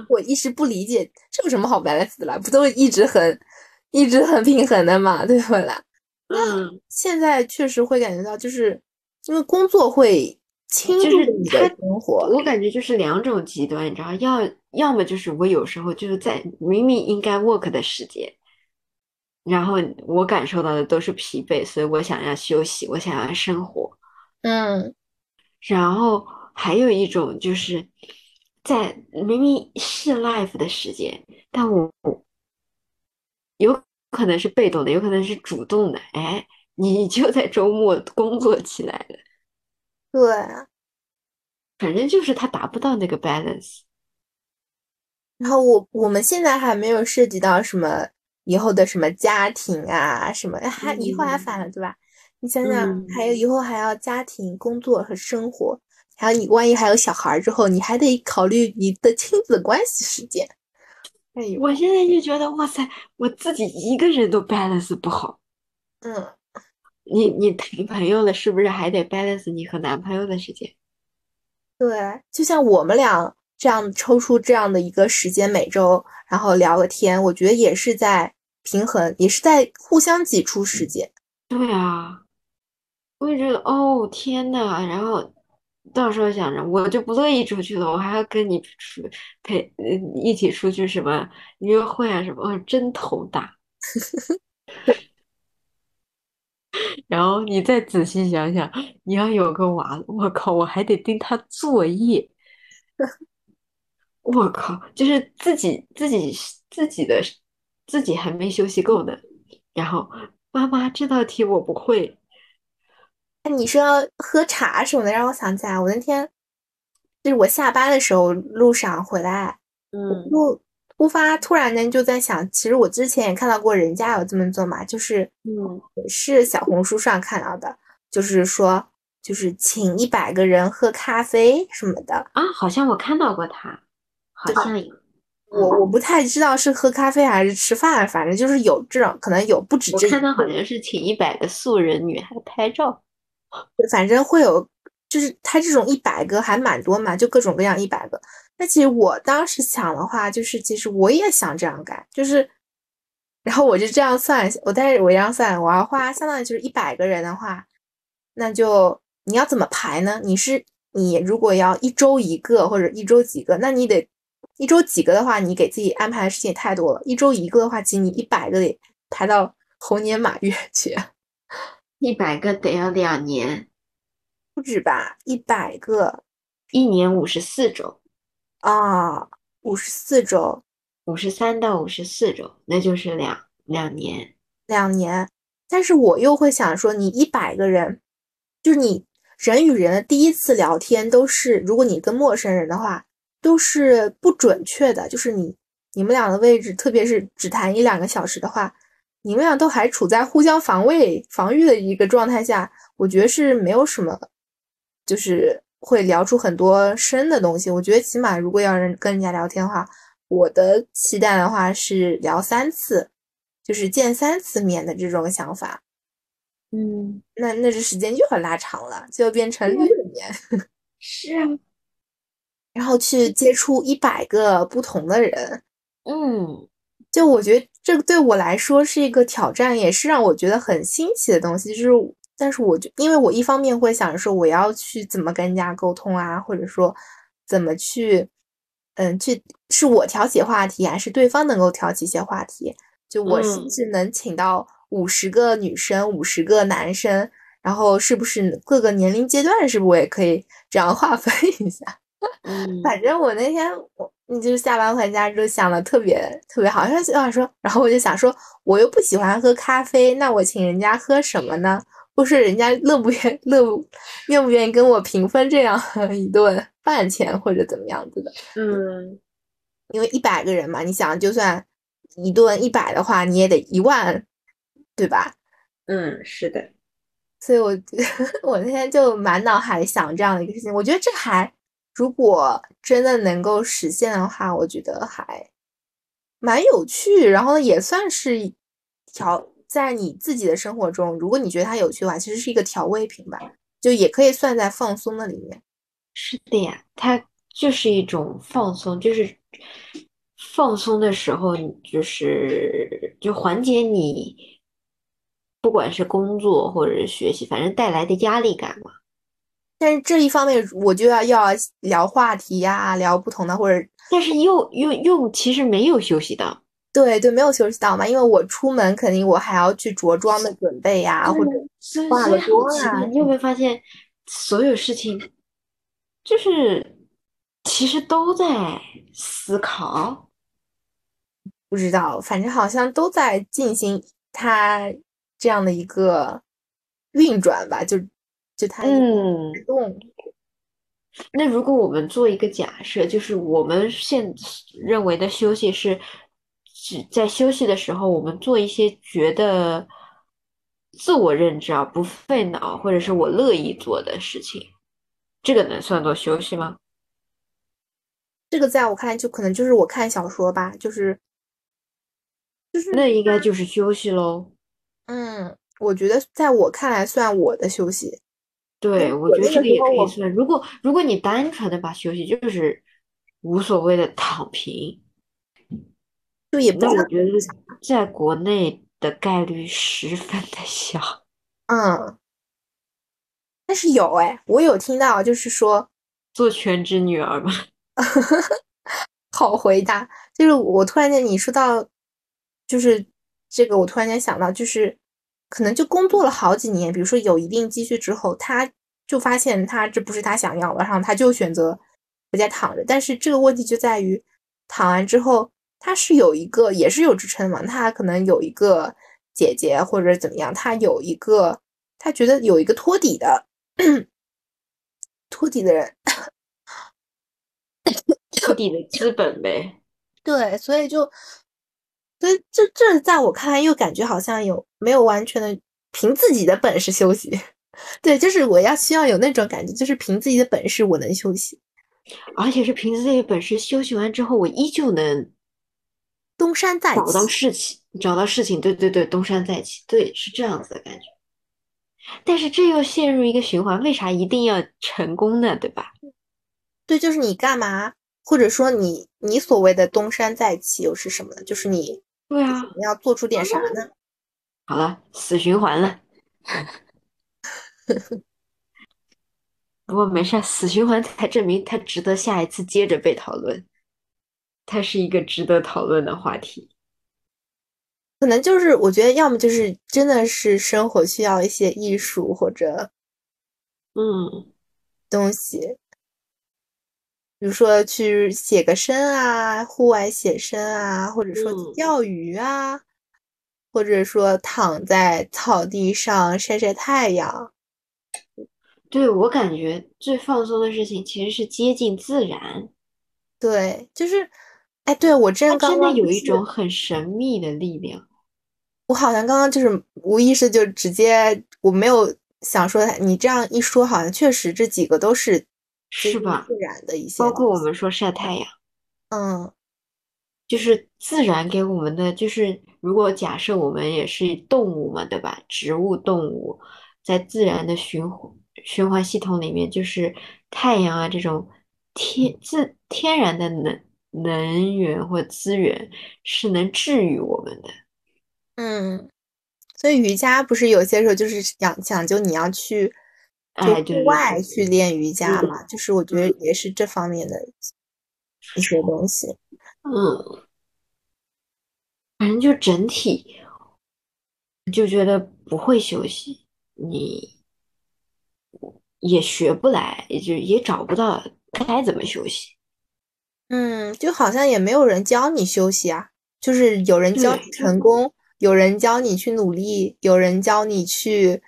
我一直不理解，这有什么好 balance 的啦？不都一直很一直很平衡的嘛，对不啦？嗯，现在确实会感觉到，就是因为工作会侵入你的生活。我感觉就是两种极端，你知道，要要么就是我有时候就是在明明应该 work 的时间，然后我感受到的都是疲惫，所以我想要休息，我想要生活。嗯，然后还有一种就是在明明是 life 的时间，但我有。可能是被动的，有可能是主动的。哎，你就在周末工作起来了。对，反正就是他达不到那个 balance。然后我我们现在还没有涉及到什么以后的什么家庭啊，什么还以后还反了，对吧？你想想，还有以后还要家庭、工作和生活，还有你万一还有小孩之后，你还得考虑你的亲子关系时间。我现在就觉得哇塞，我自己一个人都 balance 不好。嗯，你你谈朋友了，是不是还得 balance 你和男朋友的时间？对，就像我们俩这样抽出这样的一个时间，每周然后聊个天，我觉得也是在平衡，也是在互相挤出时间。对啊，我也觉得哦天呐，然后。到时候想着我就不乐意出去了，我还要跟你出陪一起出去什么约会啊什么，真头大。*laughs* 然后你再仔细想想，你要有个娃，我靠，我还得盯他作业。我靠，就是自己自己自己的自己还没休息够呢。然后妈妈这道题我不会。你说喝茶什么的，让我想起来，我那天就是我下班的时候路上回来，嗯，突突发突然间就在想，其实我之前也看到过人家有这么做嘛，就是嗯，也是小红书上看到的，就是说就是请一百个人喝咖啡什么的啊，好像我看到过他，好像有，我我不太知道是喝咖啡还是吃饭，反正就是有这种可能有不止这，我看到好像是请一百个素人女孩拍照。反正会有，就是他这种一百个还蛮多嘛，就各种各样一百个。那其实我当时想的话，就是其实我也想这样干，就是，然后我就这样算，我但是我这样算，我要花相当于就是一百个人的话，那就你要怎么排呢？你是你如果要一周一个或者一周几个，那你得一周几个的话，你给自己安排的事情也太多了。一周一个的话，其实你一百个得排到猴年马月去。一百个得要两年，不止吧？一百个，一年五十四周啊，五十四周，五十三到五十四周，那就是两两年，两年。但是我又会想说，你一百个人，就是你人与人的第一次聊天都是，如果你跟陌生人的话，都是不准确的。就是你你们俩的位置，特别是只谈一两个小时的话，你们俩都还处在互相防卫、防御的一个状态下，我觉得是没有什么，就是会聊出很多深的东西。我觉得起码如果要人跟人家聊天的话，我的期待的话是聊三次，就是见三次面的这种想法。嗯，那那这时间就很拉长了，就变成六年。*laughs* 是啊，然后去接触一百个不同的人，嗯，就我觉得这个对我来说是一个挑战，也是让我觉得很新奇的东西。就是，但是我就因为我一方面会想着说我要去怎么跟人家沟通啊，或者说怎么去，嗯，去是我挑起话题，还是对方能够挑起一些话题？就我是不是能请到？五十个女生，五十个男生，然后是不是各个年龄阶段，是不是我也可以这样划分一下？*laughs* 嗯，反正我那天我，你就是下班回家之后想的特别特别好，像想说，然后我就想说，我又不喜欢喝咖啡，那我请人家喝什么呢？不是人家乐不愿 *laughs* 乐不愿不愿意跟我平分这样 *laughs* 一顿饭钱，或者怎么样子的？嗯，因为一百个人嘛，你想，就算一顿一百的话，你也得一万。对吧？嗯，是的，所以，我 *laughs* 我那天就满脑海想这样的一个事情。我觉得这还，如果真的能够实现的话，我觉得还蛮有趣。然后也算是调在你自己的生活中，如果你觉得它有趣的话，其实是一个调味品吧，就也可以算在放松的里面。是的呀，它就是一种放松，就是。放松的时候，就是就缓解你，不管是工作或者是学习，反正带来的压力感嘛。但是这一方面，我就要要聊话题呀，聊不同的，或者但是又又又其实没有休息到。对对，没有休息到嘛，因为我出门肯定我还要去着装的准备呀，或者化个妆啊。你有没有发现，所有事情就是其实都在思考。不知道，反正好像都在进行它这样的一个运转吧，就就它嗯动。那如果我们做一个假设，就是我们现认为的休息是只在休息的时候，我们做一些觉得自我认知啊不费脑，或者是我乐意做的事情，这个能算作休息吗？这个在我看来，就可能就是我看小说吧，就是。那应该就是休息喽。嗯，我觉得在我看来算我的休息。对，我觉得这个也可以算。如果如果你单纯的把休息就是无所谓的躺平，就也不我觉得在国内的概率十分的小。嗯，但是有哎，我有听到，就是说做全职女儿嘛。*laughs* 好回答，就是我突然间你说到。就是这个，我突然间想到，就是可能就工作了好几年，比如说有一定积蓄之后，他就发现他这不是他想要的，然后他就选择回家躺着。但是这个问题就在于，躺完之后他是有一个也是有支撑嘛，他可能有一个姐姐或者怎么样，他有一个他觉得有一个托底的托底的人，*coughs* 托底的资本呗。对，所以就。所以这这在我看来又感觉好像有没有完全的凭自己的本事休息？*laughs* 对，就是我要需要有那种感觉，就是凭自己的本事我能休息，而且是凭自己的本事休息完之后，我依旧能东山再起，找到事情，找到事情，对对对，东山再起，对，是这样子的感觉。但是这又陷入一个循环，为啥一定要成功呢？对吧？对，就是你干嘛，或者说你你所谓的东山再起又是什么呢？就是你。对啊，你要做出点啥呢？好了，死循环了。*laughs* 不过没事，死循环才证明它值得下一次接着被讨论。它是一个值得讨论的话题。可能就是我觉得，要么就是真的是生活需要一些艺术或者嗯东西。比如说去写个生啊，户外写生啊，或者说钓鱼啊，或者说躺在草地上晒晒太阳。对，我感觉最放松的事情其实是接近自然。对，就是，哎，对我真刚刚有一种很神秘的力量。我好像刚刚就是无意识就直接，我没有想说你这样一说，好像确实这几个都是是吧？自然的一些，包括我们说晒太阳，嗯，就是自然给我们的，就是如果假设我们也是动物嘛，对吧？植物动物在自然的循环循环系统里面，就是太阳啊这种天自天然的能能源或资源是能治愈我们的。嗯，所以瑜伽不是有些时候就是讲讲究你要去就户外去练瑜伽嘛，就是我觉得也是这方面的一些东西。嗯，反正就整体就觉得不会休息，你也学不来，也就也找不到该怎么休息。嗯，就好像也没有人教你休息啊，就是有人教你成功。有人教你去努力，有人教你去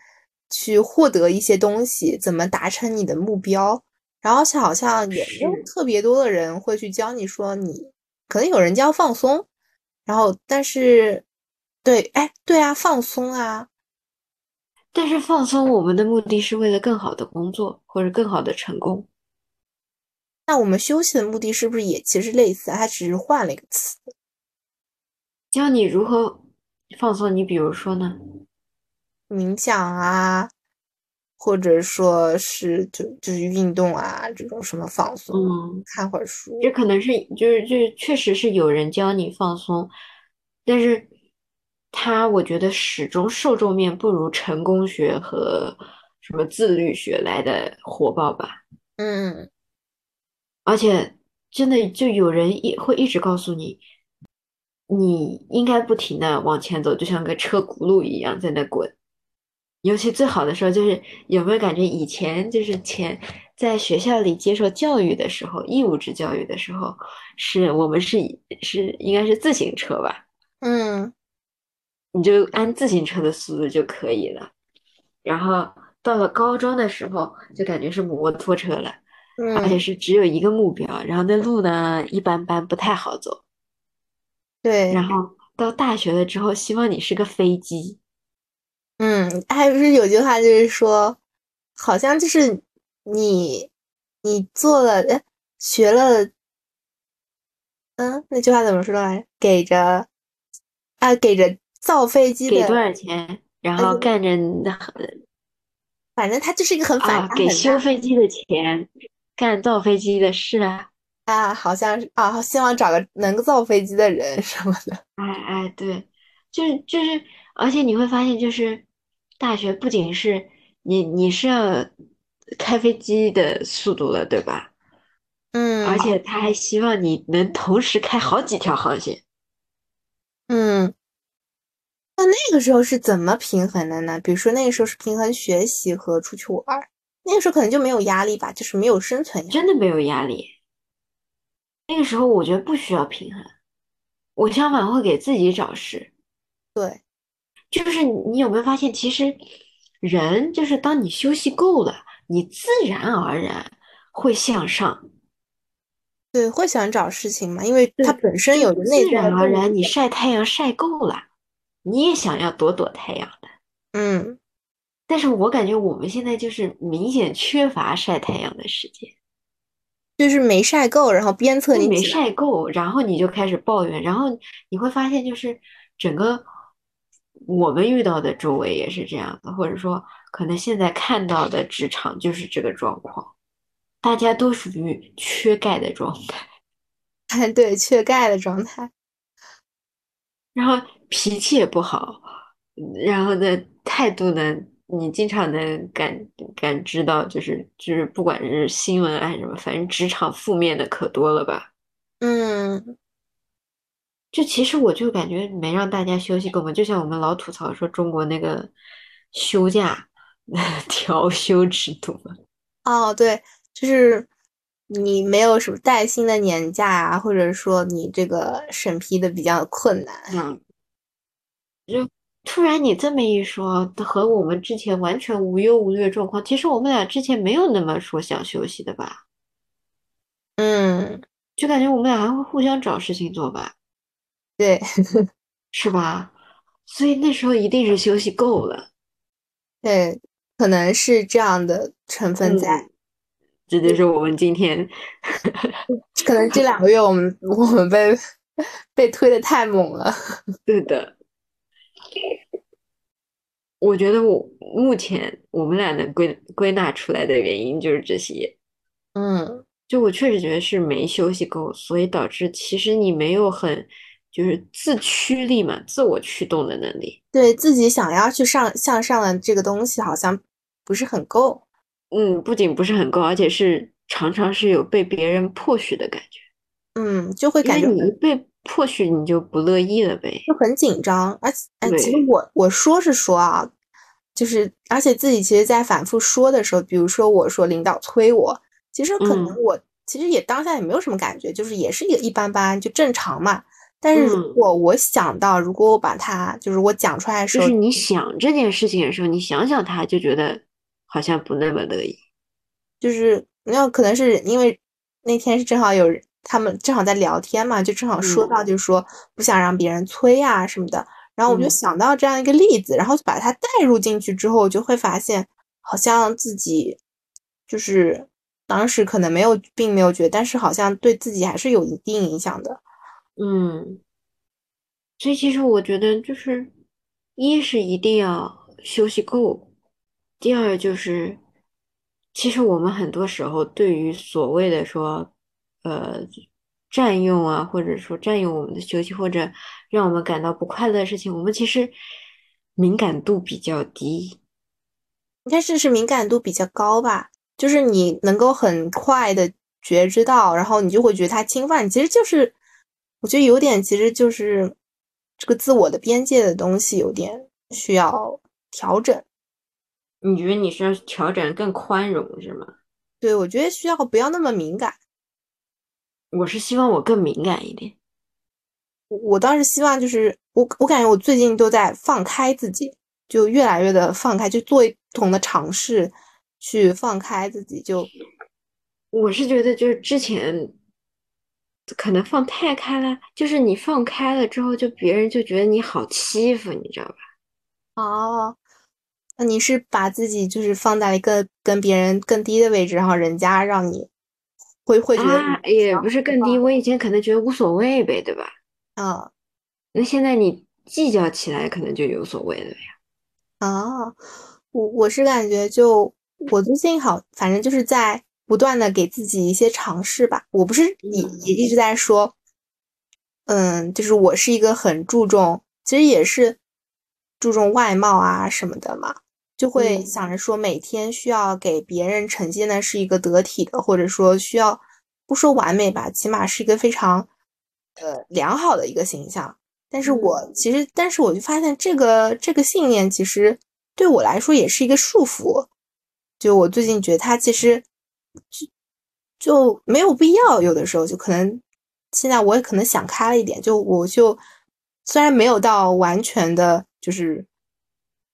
去获得一些东西，怎么达成你的目标。然后好像也没有特别多的人会去教你说你可能有人教放松，然后但是对，哎，对啊，放松啊。但是放松，我们的目的是为了更好的工作或者更好的成功。那我们休息的目的是不是也其实类似？它只是换了一个词，教你如何。放松，你比如说呢？冥想啊，或者说是就就是运动啊，这种什么放松，嗯，看会儿书，这可能是就是就是确实是有人教你放松，但是他我觉得始终受众面不如成功学和什么自律学来的火爆吧。嗯，而且真的就有人也会一直告诉你。你应该不停的往前走，就像个车轱辘一样在那滚。尤其最好的时候，就是有没有感觉以前就是前在学校里接受教育的时候，义务制教育的时候，是我们是是应该是自行车吧？嗯，你就按自行车的速度就可以了。然后到了高中的时候，就感觉是摩托车了，而且是只有一个目标，然后那路呢一般般，不太好走。对，然后到大学了之后，希望你是个飞机。嗯，还不是有句话就是说，好像就是你你做了，哎，学了，嗯，那句话怎么说来着？给着啊，给着造飞机的给多少钱，然后干着那，*laughs* 反正他就是一个很反给修飞机的钱，干造飞机的事啊。*laughs* 啊，好像是啊，希望找个能造飞机的人什么的。哎哎，对，就是就是，而且你会发现，就是大学不仅是你你是要开飞机的速度了，对吧？嗯。而且他还希望你能同时开好几条航线。嗯。那那个时候是怎么平衡的呢？比如说那个时候是平衡学习和出去玩，那个时候可能就没有压力吧，就是没有生存压力。真的没有压力。那个时候我觉得不需要平衡，我相反会给自己找事。对，就是你有没有发现，其实人就是当你休息够了，你自然而然会向上。对，会想找事情嘛，因为它本身有内自然而然，你晒太阳晒够了，你也想要躲躲太阳的。嗯，但是我感觉我们现在就是明显缺乏晒太阳的时间。就是没晒够，然后鞭策你没晒够，然后你就开始抱怨，然后你会发现，就是整个我们遇到的周围也是这样的，或者说可能现在看到的职场就是这个状况，大家都属于缺钙的状态。哎，*laughs* 对，缺钙的状态，然后脾气也不好，然后呢，态度呢？你经常能感感知到，就是就是，不管是新闻还是什么，反正职场负面的可多了吧？嗯，就其实我就感觉没让大家休息够嘛，就像我们老吐槽说中国那个休假 *laughs* 调休制度嘛。哦，对，就是你没有什么带薪的年假啊，或者说你这个审批的比较困难。嗯，就。突然你这么一说，和我们之前完全无忧无虑的状况，其实我们俩之前没有那么说想休息的吧？嗯，就感觉我们俩还会互相找事情做吧？对，*laughs* 是吧？所以那时候一定是休息够了。对，可能是这样的成分在。这就是我们今天，*laughs* 可能这两个月我们我们被被推的太猛了。*laughs* 对的，我觉得我目前我们俩能归归纳出来的原因就是这些。嗯，就我确实觉得是没休息够，所以导致其实你没有很就是自驱力嘛，自我驱动的能力，对自己想要去上向上的这个东西好像不是很够。嗯，不仅不是很够，而且是常常是有被别人迫许的感觉。嗯，就会感觉你被迫许，你就不乐意了呗，就很紧张。而且，哎，其实我我说是说啊，就是而且自己其实，在反复说的时候，比如说我说领导催我，其实可能我其实也当下也没有什么感觉，就是也是一个一般般，就正常嘛。但是如果我想到，如果我把它就是我讲出来的时候，就是你想这件事情的时候，你想想他，就觉得。好像不那么乐意，就是那可能是因为那天是正好有他们正好在聊天嘛，就正好说到就是说不想让别人催啊什么的，然后我就想到这样一个例子，然后就把它带入进去之后，就会发现好像自己就是当时可能没有并没有觉得，但是好像对自己还是有一定影响的。嗯，所以其实我觉得就是一是一定要休息够。第二就是，其实我们很多时候对于所谓的说，呃，占用啊，或者说占用我们的休息，或者让我们感到不快乐的事情，我们其实敏感度比较低。应该是是敏感度比较高吧？就是你能够很快的觉知到，然后你就会觉得它侵犯，其实就是我觉得有点，其实就是这个自我的边界的东西有点需要调整。你觉得你需要调整更宽容是吗？对，我觉得需要不要那么敏感。我是希望我更敏感一点。我我倒是希望就是我我感觉我最近都在放开自己，就越来越的放开，就做不同的尝试，去放开自己。就我是觉得就是之前可能放太开了，就是你放开了之后，就别人就觉得你好欺负，你知道吧？哦。那你是把自己就是放在了一个跟别人更低的位置，然后人家让你会会觉得也不是更低。我以前可能觉得无所谓呗，对吧？啊，那现在你计较起来，可能就有所谓了呀。啊，我我是感觉就我最近好，反正就是在不断的给自己一些尝试吧。我不是也也一直在说，嗯，就是我是一个很注重，其实也是注重外貌啊什么的嘛。就会想着说，每天需要给别人呈现的是一个得体的，或者说需要不说完美吧，起码是一个非常呃良好的一个形象。但是我其实，但是我就发现这个这个信念其实对我来说也是一个束缚。就我最近觉得它其实就就没有必要，有的时候就可能现在我也可能想开了一点，就我就虽然没有到完全的，就是。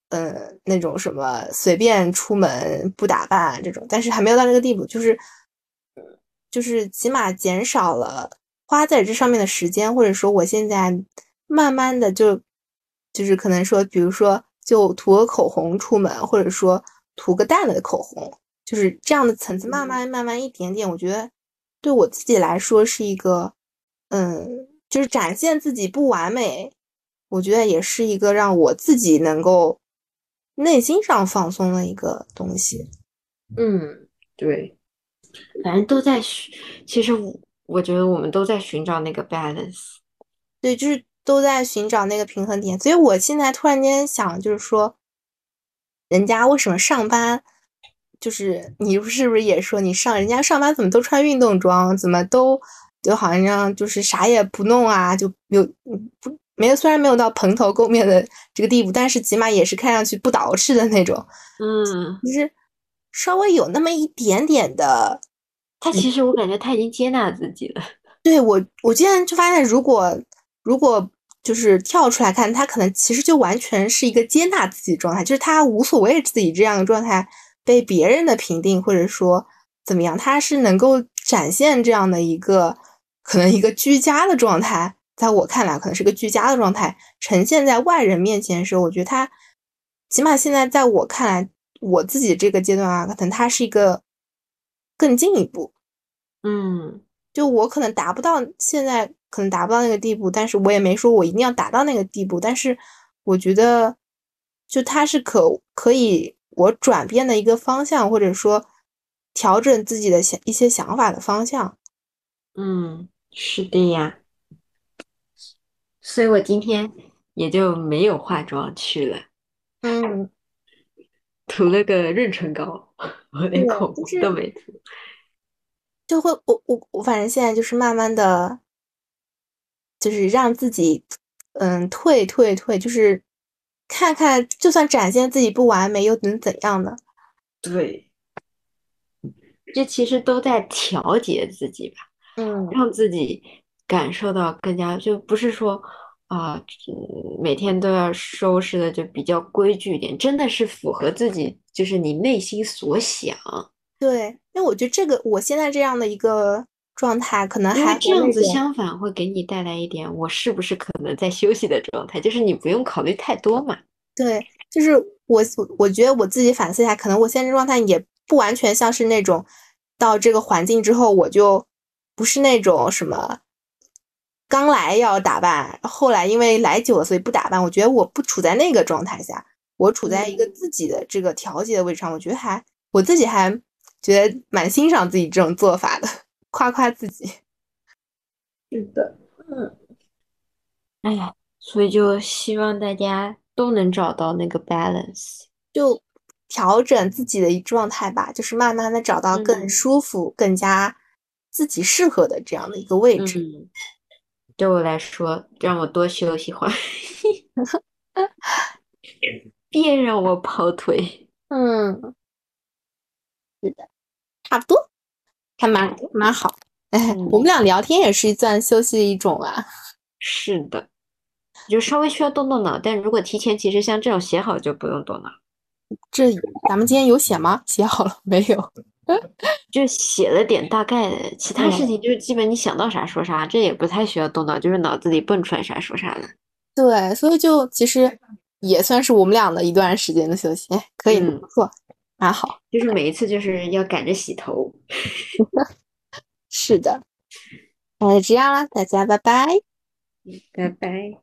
呃，那种什么随便出门不打扮这种，但是还没有到那个地步，就是，就是起码减少了花在这上面的时间，或者说我现在慢慢的就，就是可能说，比如说就涂个口红出门，或者说涂个淡了的口红，就是这样的层次，慢慢慢慢一点点，我觉得对我自己来说是一个，嗯，就是展现自己不完美，我觉得也是一个让我自己能够。内心上放松的一个东西，嗯，对，反正都在寻，其实我觉得我们都在寻找那个 balance，对，就是都在寻找那个平衡点。所以我现在突然间想，就是说，人家为什么上班，就是你是不是也说你上人家上班怎么都穿运动装，怎么都就好像就是啥也不弄啊，就有不。没有，虽然没有到蓬头垢面的这个地步，但是起码也是看上去不捯饬的那种。嗯，就是稍微有那么一点点的。他其实我感觉他已经接纳自己了。*laughs* 对我，我今天就发现，如果如果就是跳出来看，他可能其实就完全是一个接纳自己状态，就是他无所谓自己这样的状态被别人的评定或者说怎么样，他是能够展现这样的一个可能一个居家的状态，在我看来可能是个居家的状态呈现在外人面前的时候，我觉得他起码现在在我看来，我自己这个阶段啊，可能他是一个更进一步，嗯，就我可能达不到现在。可能达不到那个地步，但是我也没说我一定要达到那个地步。但是我觉得，就他是可可以我转变的一个方向，或者说调整自己的想一些想法的方向。嗯，是的呀。所以我今天也就没有化妆去了。嗯，涂了个润唇膏，*laughs* 我连口红都没涂。就会我我我反正现在就是慢慢的。就是让自己，嗯，退退退，就是看看，就算展现自己不完美，又能怎样呢？对，这其实都在调节自己吧，嗯，让自己感受到更加，就不是说啊，每天都要收拾的就比较规矩一点，真的是符合自己，就是你内心所想。对，因为我觉得这个我现在这样的一个。状态可能还这样子，相反会给你带来一点，我是不是可能在休息的状态？就是你不用考虑太多嘛。对，就是我，我觉得我自己反思一下，可能我现在状态也不完全像是那种到这个环境之后，我就不是那种什么刚来要打扮，后来因为来久了所以不打扮。我觉得我不处在那个状态下，我处在一个自己的这个调节的位置上，我觉得还我自己还觉得蛮欣赏自己这种做法的。夸夸自己，是的，嗯，哎呀，所以就希望大家都能找到那个 balance，就调整自己的一状态吧，就是慢慢的找到更舒服、更加自己适合的这样的一个位置。对我来说，让我多休息会儿，*laughs* 别让我跑腿。嗯，是的，差不多。还蛮蛮好，哎，我们俩聊天也是算休息的一种啊。是的，就稍微需要动动脑，但如果提前，其实像这种写好就不用动脑。这咱们今天有写吗？*laughs* 写好了没有？*laughs* 就写了点大概的，其他事情就基本你想到啥说啥，这也不太需要动脑，就是脑子里蹦出来啥说啥的。对，所以就其实也算是我们俩的一段时间的休息，可以不错。还好，就是每一次就是要赶着洗头。*laughs* 是的，那就这样了，大家拜拜，拜拜。